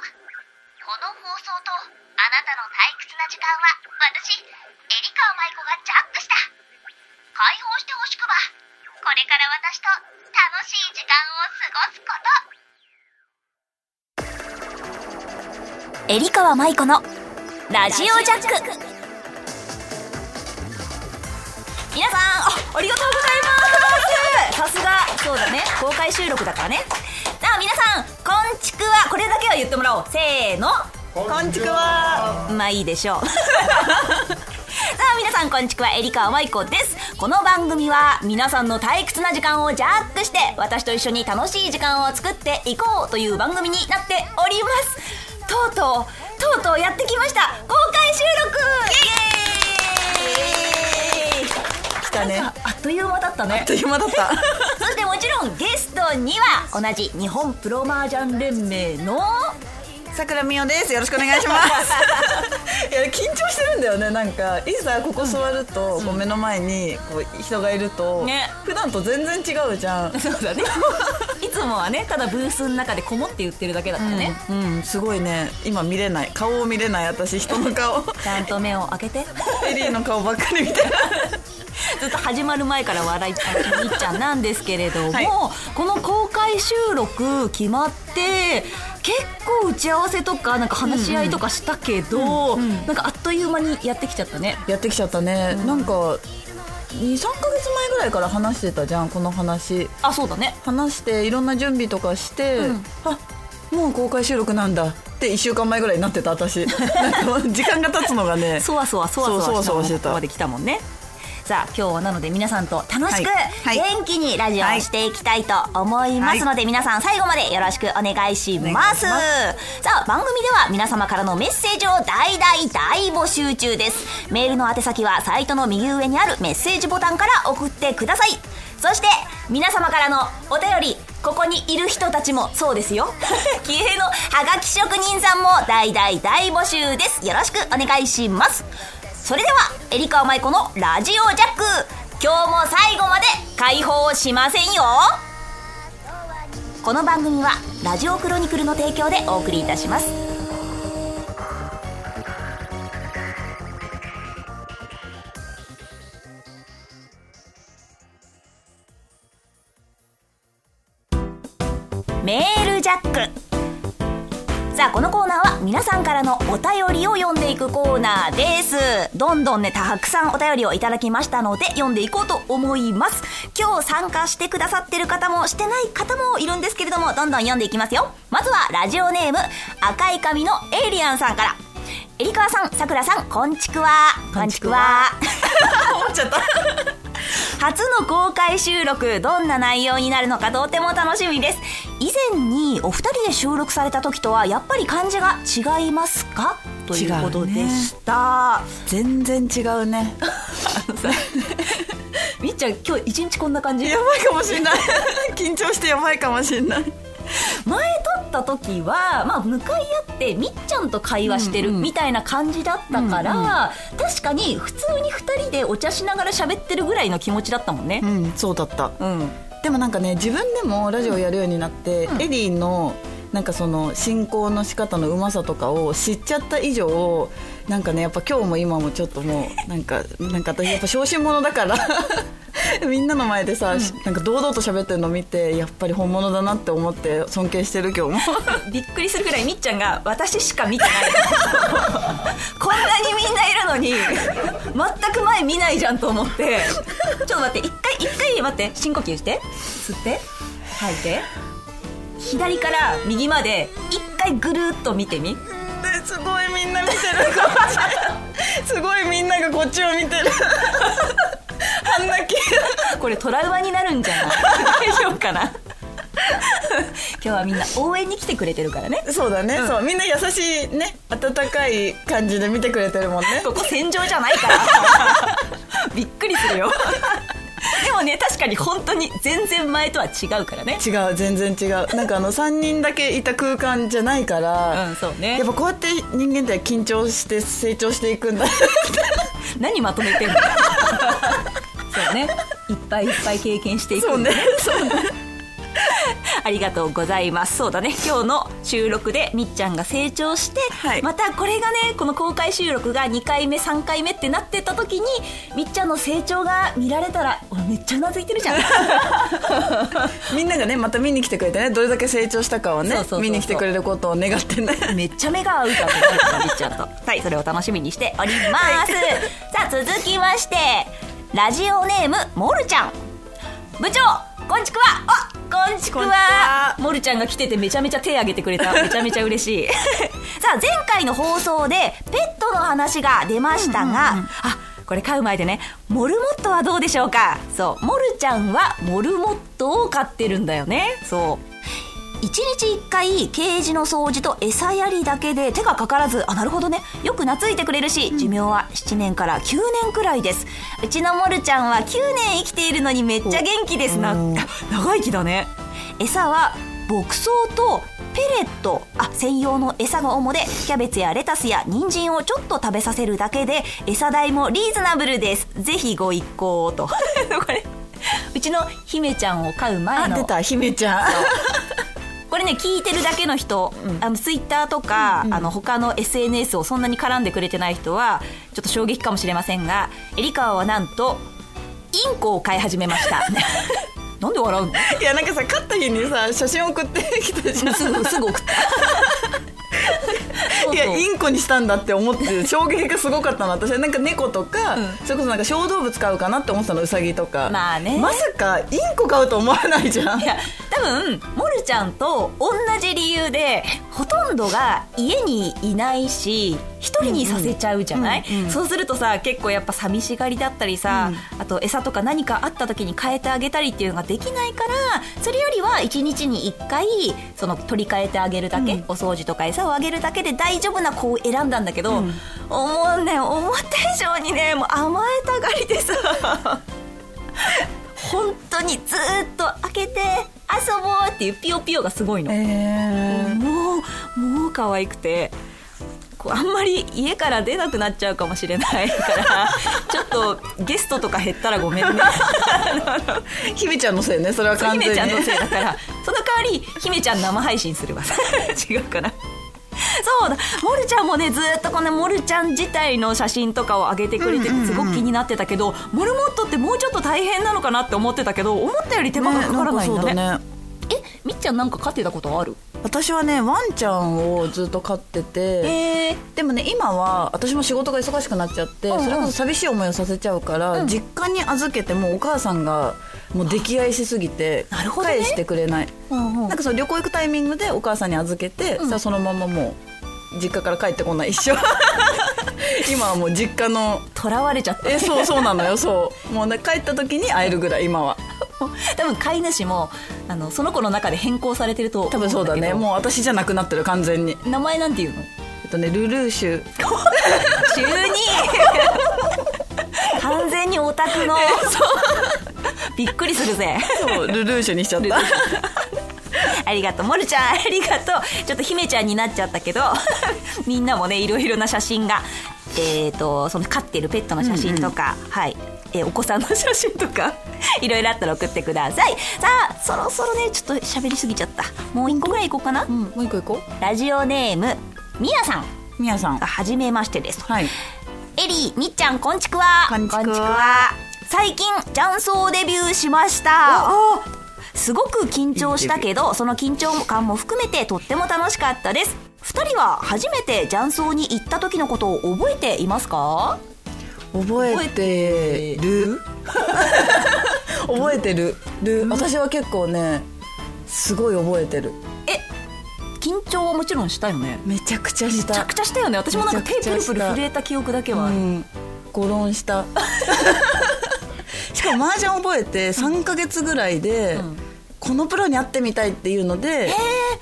この放送とあなたの退屈な時間は私エリカ舞子がジャックした。解放してほしくば。これから私と楽しい時間を過ごすこと。エリカ舞子のラジオジャック。皆さんあありがとうございます。さすが。そうだね。公開収録だからね。さあ皆さんこんちくわこれだけは言ってもらおう。せーの。こんちくわ。まあいいでしょう。さあ皆さんこんちくわエリカ舞子です。この番組は皆さんの退屈な時間をジャックして私と一緒に楽しい時間を作っていこうという番組になっております。とうとうとうとうやってきました。公開収録。イエーイ。来たねという間だったね。あっという間だった。そしてもちろんゲストには同じ日本プロ麻雀連盟のさくらみおです。よろしくお願いします。いや緊張してるんだよねなんか。いざここ座ると、こう目の前にこう人がいると、ね。普段と全然違うじゃん。そうだね。いつもはねただブースの中でこもって言ってるだけだからね、うん、うん。すごいね。今見れない。顔を見れない私。人の顔。ちゃんと目を開けて。エリーの顔ばっかり見てるずっと始まる前から笑いあのみっちゃんなんですけれども、はい。この公開収録決まって結構打ち合わせとかなんか話し合いとかしたけど、なんかあっという間にやってきちゃったね。やってきちゃったね、なんか23か月前ぐらいから話してたじゃんこの話。あそうだね。話していろんな準備とかして、うん。あもう公開収録なんだって1週間前ぐらいになってた私。時間が経つのがね。そわそわそわそわそわそわしてた。まで来たもんねさあ今日はなので皆さんと楽しく元気にラジオをしていきたいと思いますので、皆さん最後までよろしくお願いします。さあ番組では皆様からのメッセージを大大大募集中です。メールの宛先はサイトの右上にあるメッセージボタンから送ってください。そして皆様からのお便りここにいる人たちもそうですよ。気鋭のハガキ職人さんも大大大募集です。よろしくお願いしますそれではえりかおまいこのラジオジャック。今日も最後まで解放しませんよ。この番組はラジオクロニクルの提供でお送りいたします。からのお便りを読んでいくコーナーです。どんどんねたくさんお便りをいただきましたので読んでいこうと思います。今日参加してくださってる方もしてない方もいるんですけれどもどんどん読んでいきますよ。まずはラジオネーム赤い髪のエイリアンさんから。エリカワさん、さくらさん、こんちくわ。こんちくわ。思っちゃった。初の公開収録どんな内容になるのかとても楽しみです。以前にお二人で収録された時とはやっぱり感じが違いますか？ということでした、全然違うね。みっちゃん今日一日こんな感じ？やばいかもしれない。緊張してやばいかもしれない。前撮った時は、まあ、向かい合ってみっちゃんと会話してるうんうんみたいな感じだったから、確かに普通に二人でお茶しながら喋ってるぐらいの気持ちだったもんね。うんそうだった。うん。でもなんかね自分でもラジオやるようになって、エリーのなんかその進行の仕方のうまさとかを知っちゃった以上なんかねやっぱ今日も今もちょっともうなんかなんか私やっぱ小心者だから。みんなの前でさ、なんか堂々と喋ってるの見てやっぱり本物だなって思って尊敬してる今日も。びっくりするぐらいみっちゃんが私しか見てない。こんなにみんないるのに全く前見ないじゃんと思って。ちょっと待って一回一回待って。深呼吸して。吸って。吐いて左から右まで一回ぐるっと見てみ。ですごいみんな見てるこっち。すごいみんながこっちを見てる。あんなきこれトラウマになるんじゃない？大丈夫かな？今日はみんな応援に来てくれてるからね。そうだね、そうみんな優しいね温かい感じで見てくれてるもんね。ここ戦場じゃないから。び っ かに本当に全然前とは違うからね。違う全然違う。なんかあの3人だけいた空間じゃないから、うんそうね。やっぱこうやって人間って緊張して成長していくんだ何まとめてんの？そうね。いっぱいいっぱい経験していくそうねそうねあありがとうございます。そうだね。今日の収録でみっちゃんが成長して、はい。またこれがねこの公開収録が2回目3回目ってなってた時にみっちゃんの成長が見られたら俺めっちゃうなずいてるじゃん。みんながねまた見に来てくれてね。どれだけ成長したかをね見に来てくれることを願ってね。めっちゃ目が合うかってなるからみっちゃんと。はい。それを楽しみにしております、さあ続きましてラジオネームモルちゃん。部長こんちくわ。あこんちくわ。モルちゃんが来ててめちゃめちゃ手挙げてくれた。めちゃめちゃ嬉しい。さあ前回の放送でペットの話が出ましたが、あこれ飼う前でねモルモットはどうでしょうか？そうモルちゃんはモルモットを飼ってるんだよね。そう1日1回ケージの掃除と餌やりだけで手がかからずあなるほどね。よく懐いてくれるし寿命は7年から9年くらいです。うちのモルちゃんは9年生きているのにめっちゃ元気です。な長生きだね。餌は牧草とペレット。あ専用の餌が主でキャベツやレタスや人参をちょっと食べさせるだけで餌代もリーズナブルです。ぜひご一行と。これうちの姫ちゃんを飼う前の。あ出た姫ちゃんこれね聞いてるだけの人、あのツイッターとか、あの他の SNS をそんなに絡んでくれてない人はちょっと衝撃かもしれませんがエリカワはなんとインコを飼い始めました。なんで笑うの？いやなんかさ勝った日にさ写真送ってきたじゃん。すぐすぐ送った。いやインコにしたんだって思って衝撃がすごかったの。私はなんか猫とか、うん。それこそなんか小動物飼うかなって思ってたのウサギとか。まあね。まさかインコ飼うと思わないじゃん。いや多分モルちゃんと同じ理由でほとんどが家にいないし一人にさせちゃうじゃない、うんうんそうするとさ結構やっぱ寂しがりだったりさ、あと餌とか何かあった時に変えてあげたりっていうのができないからそれよりは1日に1回その取り替えてあげるだけ、うん。お掃除とか餌をあげるだけで大丈夫な子を選んだんだけど、うん。思うね思った以上にねもう甘えたがりでさ本当にずーっと開けて遊ぼうっていうピヨピヨがすごいの、えー。もうもう可愛くてこうあんまり家から出なくなっちゃうかもしれないから ちょっとゲストとか減ったらごめんね。姫ちゃんのせいねそれは完全に。姫ちゃんのせいだから。その代わり姫ちゃん生配信するわ。違うかな そうだ。モルちゃんもねずっとこのモルちゃん自体の写真とかを上げてくれててすごく気になってたけど、モルモットってもうちょっと大変なのかなって思ってたけど思ったより手間がかからないんだね。だね。えみっちゃんなんか飼ってたことある？私はねワンちゃんをずっと飼っててえでもね今は私も仕事が忙しくなっちゃって、うんうんそれこそ寂しい思いをさせちゃうから、うん実家に預けてもうお母さんがもう溺愛しすぎて返してくれない、うんうん。なんかその旅行行くタイミングでお母さんに預けて、うん。そのままもう実家から帰ってこない。一生 今はもう実家の囚われちゃった。えそうそうなのよそう。もうね帰った時に会えるぐらい今は。多分飼い主もあのその子の中で変更されてると思多分そうだね。うもう私じゃなくなってる完全に。名前なんていうの？えっとねルルーシュ。中二 完全にオタクの びっくりするぜ。そうルルーシュにしちゃった。ありがとう。モルちゃんありがとう。ちょっと姫ちゃんになっちゃったけど みんなもねいろいろな写真がえっ、とその飼ってるペットの写真とか、はい。えーお子さんの写真とか いろいろあったら送ってください。さあそろそろねちょっと喋りすぎちゃった。もう一個ぐらい行こうかな、うんもう一個行こラジオネームみやさん。うみやさん。はじめましてです。はい。エリーみっちゃんこんちくわ。こんちくわ最近雀荘デビューしました。すごく緊張したけどその緊張感も含めてとっても楽しかったです。2人は初めて雀荘に行った時のことを覚えていますか？覚えてる？覚えてる？る。私は結構ねすごい覚えてる。え緊張はもちろんしたよね？めちゃくちゃした。めちゃくちゃしたよね。私もなんか手プルプル震えた記憶だけは。ある、うん。ゴロンした しかも麻雀覚えて3か月ぐらいで、ん。このプロに会ってみたいっていうので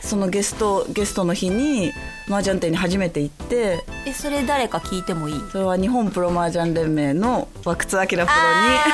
そのゲストゲストの日に麻雀店に初めて行ってえそれ誰か聞いてもいい？それは日本プロ麻雀連盟の和久津明プロに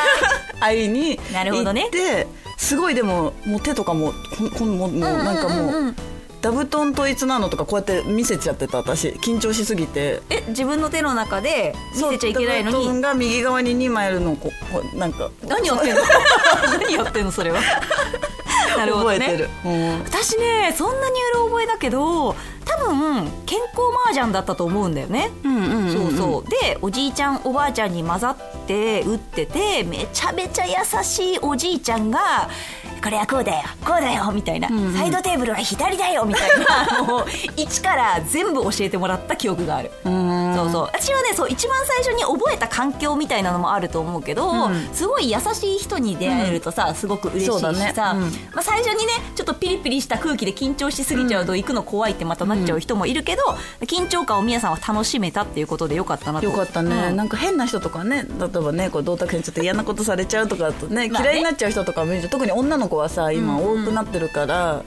会いになるほどね。行ってすごいでももう手とかもこんこんもうもうなんかもう,、うん。うんうんうん座布団統一なのとかこうやって見せちゃってた私緊張しすぎて。え自分の手の中で見せちゃいけないのに？座布団が右側に2枚あるのをこうなんか。何やってんの？何やってんの？それは。なるほどね。覚えてる、うん。私ねそんなにうろ覚えだけど多分健康麻雀だったと思うんだよね、うんうんうん。そうそう。でおじいちゃんおばあちゃんに混ざって打っててめちゃめちゃ優しいおじいちゃんが「これはこうだよこうだよ」みたいな、んうん。サイドテーブルは左だよ」みたいな。もう一から全部教えてもらった記憶がある。うん。そうそう。私はねそう一番最初に覚えた環境みたいなのもあると思うけど、うん。すごい優しい人に出会えるとさ、すごく嬉しいしさ、そうだね。うん。まあ、最初にねちょっとピリピリした空気で緊張しすぎちゃうと行くの怖いってまたなっちゃう人もいるけど、緊張感をみやさんは楽しめたっていうことでよかったなと。よかったね、うん。なんか変な人とかね例えばねこう同卓にちょっと嫌なことされちゃうとかだとね嫌いになっちゃう人とかもいる特に女の子はさ今うんうん。多くなってるから、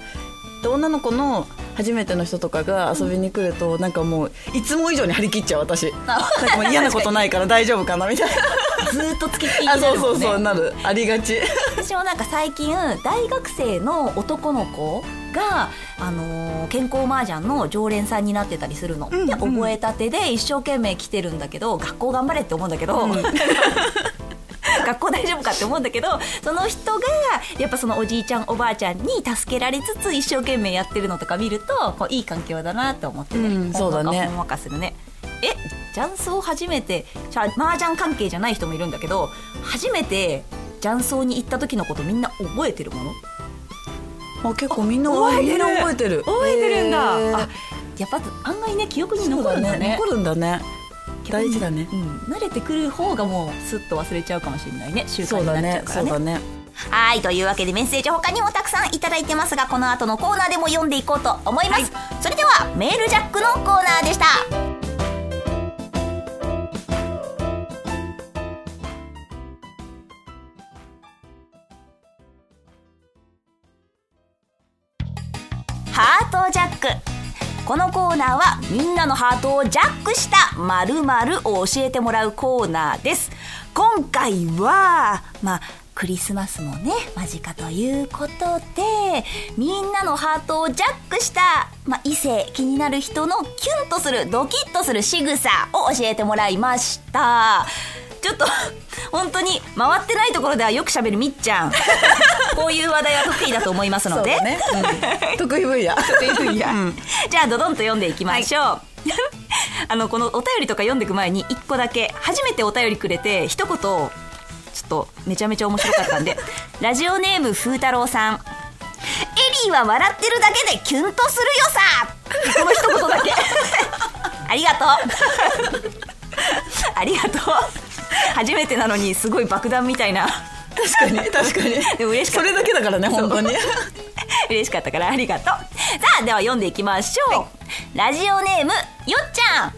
で女の子の初めての人とかが遊びに来ると、なんかもういつも以上に張り切っちゃう私。なんかもう嫌なことないから大丈夫かなみたい ずーっとつきっきりるね。そうそうそうなる。ありがち。私もなんか最近大学生の男の子が、あのー健康麻雀の常連さんになってたりするの、うんうんで覚えたてで一生懸命来てるんだけど学校頑張れって思うんだけど、学校大丈夫かって思うんだけどその人がやっぱそのおじいちゃんおばあちゃんに助けられつつ一生懸命やってるのとか見るとこういい環境だなって思ってね、うんそうだね。ほんわかするね。え雀荘初めてじゃあ麻雀関係じゃない人もいるんだけど初めて雀荘に行った時のことみんな覚えてるもの？あ結構みんな覚えてる。覚えてる。覚えてるんだ、あやっぱ案外ね記憶に残るんだね。だね。残るんだね大事だね。うん、慣れてくる方がもうスッと忘れちゃうかもしれないね。習慣になっちゃうからね。そうだね。はい。というわけでメッセージ他にもたくさんいただいてますがこの後のコーナーでも読んでいこうと思います、それではメールジャックのコーナーでしたこのコーナーはみんなのハートをジャックした〇〇を教えてもらうコーナーです。今回はまあクリスマスもね間近ということでみんなのハートをジャックした、まあ、異性気になる人のキュンとするドキッとする仕草を教えてもらいました。ちょっと本当に回ってないところではよく喋るみっちゃん。こういう話題は得意だと思いますので、ね、うん。得意分野。得意分野。じゃあドドンと読んでいきましょう、あのこのお便りとか読んでいく前に一個だけ初めてお便りくれて一言ちょっとめちゃめちゃ面白かったんで。ラジオネーム風太郎さん。エリーは笑ってるだけでキュンとするよさ。この一言だけ。ありがとう。ありがとう初めてなのにすごい爆弾みたいな。確かに確かに。でも嬉しかった。それだけだからね本当に。嬉しかったからありがとう。さあでは読んでいきましょう、ラジオネームよっちゃん。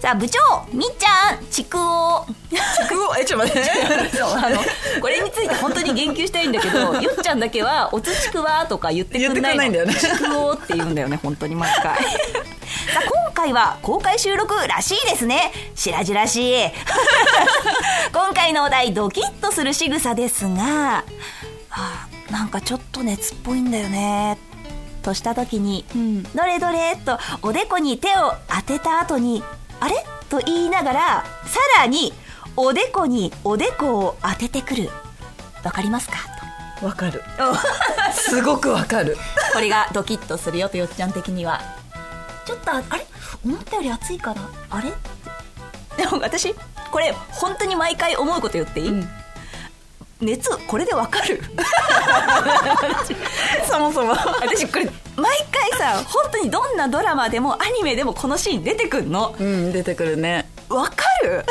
さあ部長みっちゃんちくお。ちくを えちょっと待って。そうあのこれについて本当に言及したいんだけどよっちゃんだけは「おつちくわ」とか言ってくんないの。言ってくんないんだよね。ちくおって言うんだよね本当に毎回さあ今回は公開収録らしいですね。白々しい 今回のお題ドキッとする仕草ですがあなんかちょっと熱っぽいんだよね。とした時に「ん。どれどれ?」とおでこに手を当てた後に「あれ?」と言いながらさらにおでこにおでこを当ててくる。わかりますか？わかる。とすごくわかる。これがドキッとするよとよっちゃん的にはちょっとあれ？思ったより暑いかなあれ？でも私これ本当に毎回思うこと言っていい、ん。熱これでわかる？そもそも。私これ毎回さ本当にどんなドラマでもアニメでもこのシーン出てくんの？うん出てくるねわかる？だ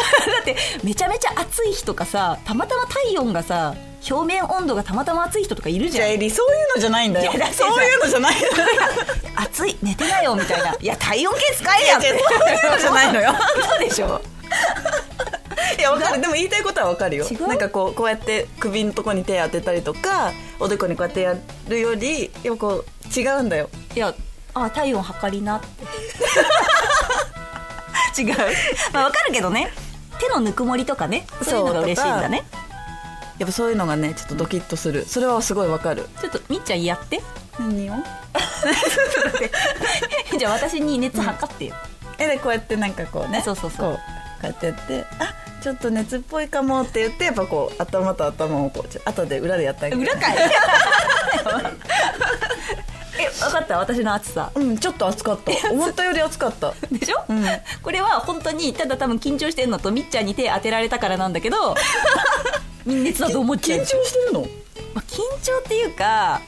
ってめちゃめちゃ暑い日とかさたまたま体温がさ表面温度がたまたま暑い人とかいるじゃん。そういうのじゃないんだよ。いやだってさそういうのじゃない暑い寝てなよみたいな。いや体温計使えやって。そういうのじゃないのよそうでしょ。いやわかる。でも言いたいことはわかるよ。違う？なんかこうこうやって首のとこに手当てたりとかおでこにこうやってやるよりやっぱこう違うんだよ。いやあ体温測りなって違う。まあわかるけどね。手のぬくもりとかね。そういうのが嬉しいんだね。やっぱそういうのがねちょっとドキッとする。それはすごいわかる。ちょっとみっちゃんやって。何を？じゃあ私に熱測ってよ、えでこうやってなんかこうねそうそうそう。こうこうやってやってあちょっと熱っぽいかもって言ってやっぱこう頭と頭をこうちょ後で裏でやったり裏かい。え 分かった私の暑さ。うんちょっと暑かった。思ったより暑かった。でしょ、うん。これは本当にただ多分緊張してるのとみっちゃんに手当てられたからなんだけど 密熱だと思っちゃう。緊張してるの？まあ、緊張っていうか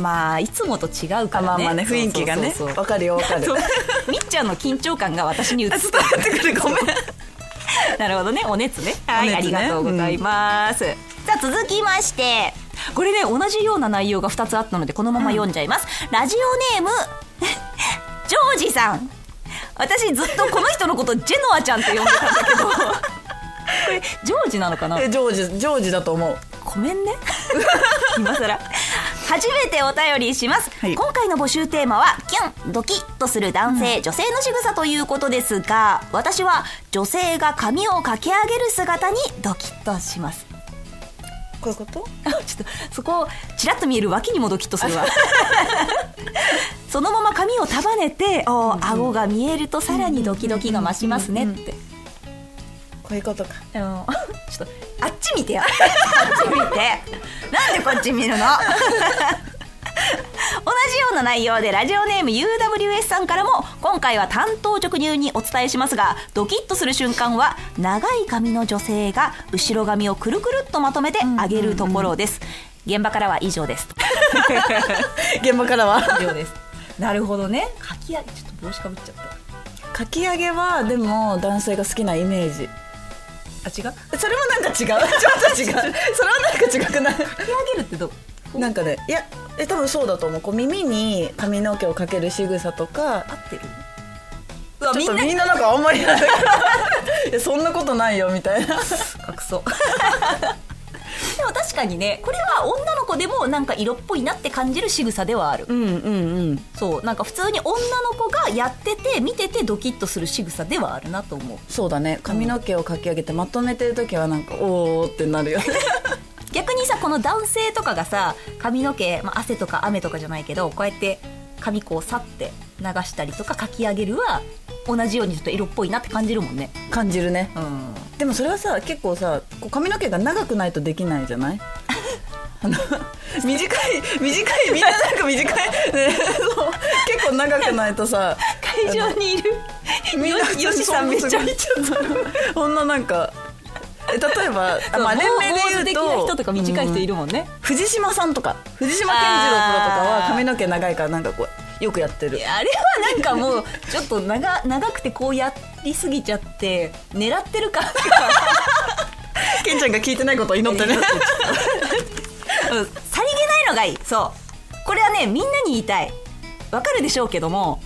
まあいつもと違うからね。あまあまあね雰囲気がね。わかるよわかる。みっちゃんの緊張感が私に移って伝わってくるごめん。なるほどね。お熱ね。はいお熱ね。ありがとうございます、さあ続きましてこれね同じような内容が2つあったのでこのまま読んじゃいます、ラジオネーム ジョージさん。私ずっとこの人のことジェノアちゃんって呼んでたんだけど。これジョージなのかな？えジョージジョージだと思う。ごめんね。今更。初めてお便りします、はい。今回の募集テーマはキュンドキッとする男性、女性の仕草ということですが私は女性が髪をかき上げる姿にドキッとしますこういうこと？あちょっとそこをちらっと見える脇にもドキッとするわそのまま髪を束ねておー顎が見えるとさらにドキドキが増しますねって。こういうことか。ちょっとあっち見てよ。あっち見て。なんでこっち見るの？同じような内容でラジオネーム UWS さんからも今回は担当直入にお伝えしますがドキッとする瞬間は長い髪の女性が後ろ髪をくるくるっとまとめて上げるところです、現場からは以上です。現場からは。以上です。なるほどね。かき上げちょっと帽子かぶっちゃった。かき上げはでも男性が好きなイメージ。あ違う？かそれもなんか違う。ちょっと違う。それはなんか違くない？き上げるってどう？なんかねいやえ多分そうだと思う。こう耳に髪の毛をかける仕草とか合ってる？うわちょっとみんなななんかあんまりないいやそんなことないよみたいな。隠そ。う でも確かにねこれは女の子でもなんか色っぽいなって感じる仕草ではある。うんうんうん。そう。なんか普通に女の子がやってて見ててドキッとする仕草ではあるなと思う。そうだね。髪の毛をかき上げてまとめてる時はなんかおおってなるよね 逆にさこの男性とかがさ髪の毛、まあ、汗とか雨とかじゃないけどこうやって髪こうさって流したりとかかき上げるは同じようにちょっと色っぽいなって感じるもんね。感じるね。うん。でもそれはさ結構さこう髪の毛が長くないとできないじゃない？あの短い短いみんななんか短い、ね、そう。結構長くないとさ 会場にいる。みんなよしさんめっちゃ。見ちゃった。こんななんかえ例えばあ、まあ、連名で言う的なと人とか短い人いるもんね、藤島さんとか。藤島健次郎プロとかは髪の毛長いからなんかこうよくやってる。あれはなんかもうちょっと長長くてこうやりすぎちゃって狙ってるか。らケンちゃんが聞いてないことを祈ってね。うん。さりげないのがいい。そう。これはねみんなに言いたい。わかるでしょうけども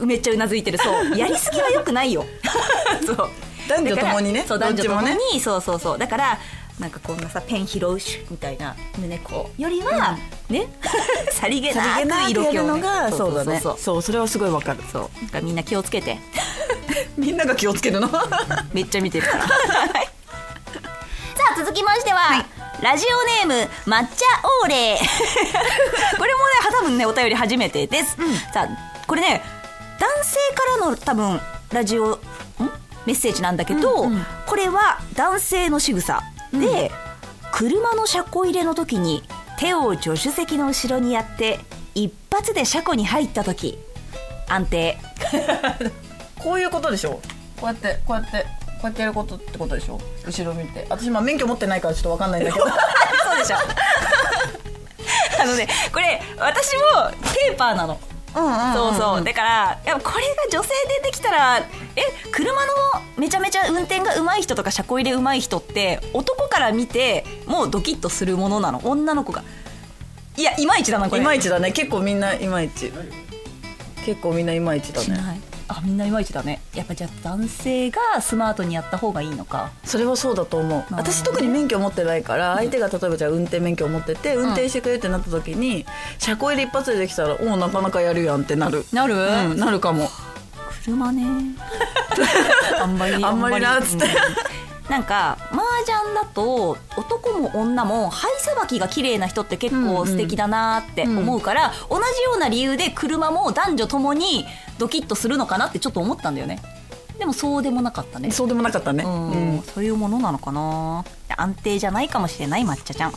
めっちゃうなずいてる。そう。やりすぎはよくないよ。そう男女ともにね。そう男女ともにそうそうそう。だからなんかこんなさペン拾うしみたいな胸こうよりは、ね さりげさなりげなく色気を、ね、るのがそうだねそう。そうそれはすごいわかる。そう。だからみんな気をつけて。みんなが気をつけるの？めっちゃ見てるから。さあ続きましては、ラジオネーム抹茶オーレこれもね多分ねお便り初めてです、さあこれね男性からの多分ラジオんメッセージなんだけど、うんうん。これは男性の仕草で、車の車庫入れの時に手を助手席の後ろにやって一発で車庫に入った時。安定。こういうことでしょ？こうやってこうやってこうやってやることってことでしょ？後ろ見て。私まあ免許持ってないからちょっとわかんないんだけど。そうでしょ。あのねこれ私もテーパーなの。うんうんそうそう。だからやっぱこれが女性でできたらえ車のめちゃめちゃ運転が上手い人とか車庫入れ上手い人って男から見てもうドキッとするものなの？女の子が。いやいまいちだなこれ。いまいちだね。結構みんないまいち。結構みんないまいちだねあみんないまいちだね。やっぱじゃあ男性がスマートにやった方がいいのか。それはそうだと思う。私特に免許持ってないから相手が例えばじゃあ運転免許を持ってて運転してくれってなった時に車庫入れ一発でできたらおおなかなかやるやんってなる。なる、うんなるかも。車ね。あんまり。あんまりなっつって。うんなんか麻雀だと男も女も灰さばきが綺麗な人って結構素敵だなって思うから、同じような理由で車も男女ともにドキッとするのかなってちょっと思ったんだよね。でもそうでもなかったね。そうでもなかったね。うん、うん。そういうものなのかな安定じゃないかもしれない抹茶ちゃん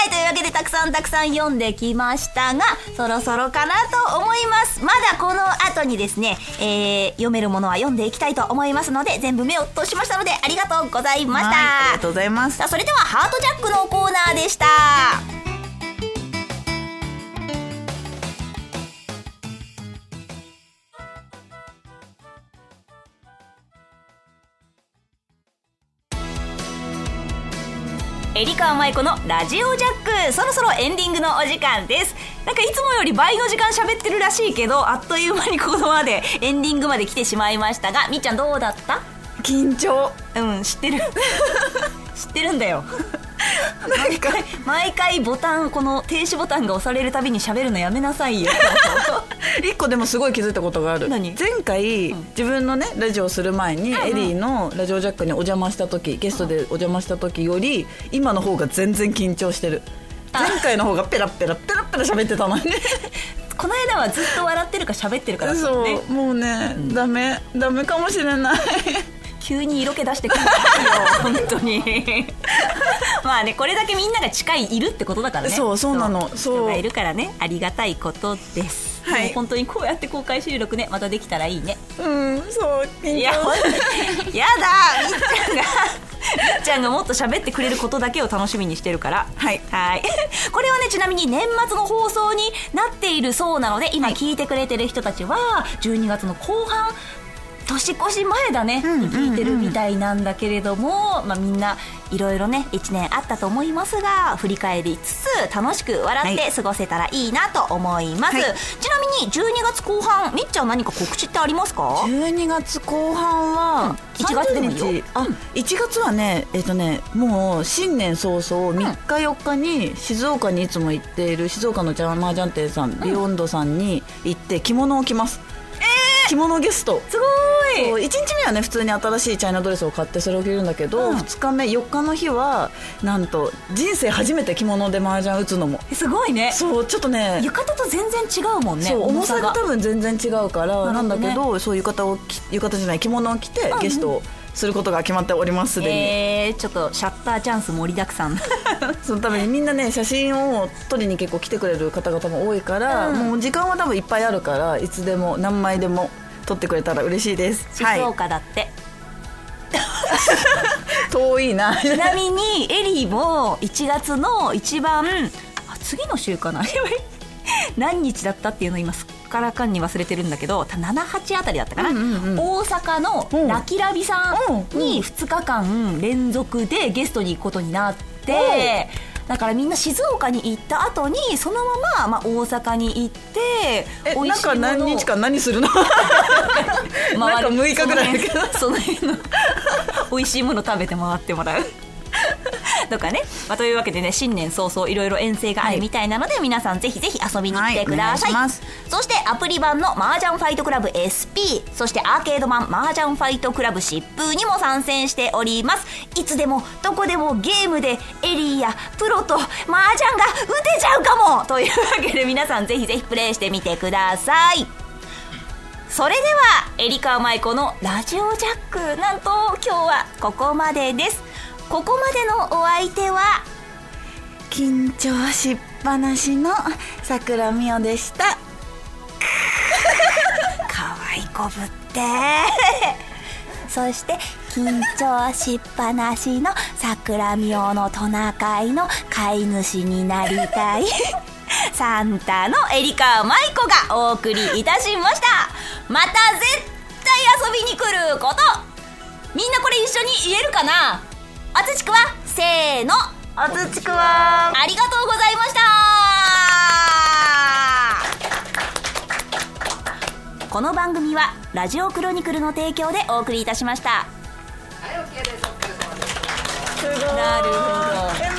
はいけでたくさんたくさん読んできましたがそろそろかなと思います。まだこの後にですね、えー、読めるものは読んでいきたいと思いますので全部目を通しましたのでありがとうございました、ありがとうございます。さあそれではハートジャックのコーナーでしたエリカ舞子のラジオジャック。そろそろエンディングのお時間です。なんかいつもより倍の時間喋ってるらしいけどあっという間にここまでエンディングまで来てしまいましたがみっちゃんどうだった？緊張。うん知ってる。知ってるんだよ 毎回毎回ボタンこの停止ボタンが押されるたびに喋るのやめなさいよ。一個でもすごい気づいたことがある。何？前回、自分のねラジオをする前に、エリーのラジオジャックにお邪魔した時ゲストでお邪魔した時より今の方が全然緊張してる。前回の方がペラペラペラペラ喋ってたのに。ね この間はずっと笑ってるか喋ってるからだったそうもうね、ダメダメかもしれない急に色気出してくるよ本当に。まあねこれだけみんなが近いいるってことだからね。そうそうなの。そう。人がいるからね。ありがたいことです、はい。本当にこうやって公開収録ねまたできたらいいね。うんそう緊張。いやほんやだみっちゃんが。みっちゃんがもっと喋ってくれることだけを楽しみにしてるから。はい。はい。これはねちなみに年末の放送になっているそうなので今聞いてくれてる人たちは12月の後半年越し前だね、に聞いてるみたいなんだけれども、まあ、みんないろいろね1年あったと思いますが振り返りつつ楽しく笑って過ごせたらいいなと思います、はい。ちなみに12月後半みっちゃん何か告知ってありますか？12月後半は、1月でもいいよ。30日。あ、1月はねえっ、とねもう新年早々3日4日に静岡にいつも行っている静岡のジャーマージャンテンさん、ビヨンドさんに行って着物を着ます着物ゲスト。すごい。1日目はね普通に新しいチャイナドレスを買ってそれを着るんだけど、うん。2日目4日の日はなんと人生初めて着物で麻雀打つのも。すごいね。そうちょっとね浴衣と全然違うもんねそう重さが。が多分全然違うからなんだけどそう浴衣を着浴衣じゃない着物を着てゲストをすることが決まっておりますすでに、えー、ちょっとシャッターチャンス盛りだくさん。そのためにみんなね写真を撮りに結構来てくれる方々も多いから、うん。もう時間は多分いっぱいあるからいつでも何枚でも撮ってくれたら嬉しいです。静はい。岡だって、遠いな。ちなみにエリーも1月の一番あ次の週かな。何日だったっていうの今すっからかんに忘れてるんだけど78あたりだったかな、うんうんうん。大阪のうん。ラキラビさんに2日間連続でゲストに行くことになってだからみんな静岡に行った後にそのまま、まあ、大阪に行ってえ美味しいなんか何日間何するの？回 なんか6日ぐらい。だけどその辺その辺の美味しいもの食べて回ってもらうとかね、まあ、というわけでね新年早々いろいろ遠征があるみたいなので、皆さんぜひぜひ遊びに来てください,、はいそしてアプリ版の麻雀ファイトクラブ SP そしてアーケード版麻雀ファイトクラブ疾風にも参戦しております。いつでもどこでもゲームでエリーやプロと麻雀が打てちゃうかもというわけで皆さんぜひぜひプレイしてみてください。それではエリカ舞子のラジオジャック。なんと今日はここまでですここまでのお相手は緊張しっぱなしの桜美代でした。可愛いこぶって。そして緊張しっぱなしの桜美代のトナカイの飼い主になりたい。サンタのエリカ舞子がお送りいたしました。また絶対遊びに来ること。みんなこれ一緒に言えるかな？あつちくわ。せーの。あつちくわ。ありがとうございました。この番組はラジオクロニクルの提供でお送りいたしました。す。ごい。なるほど。え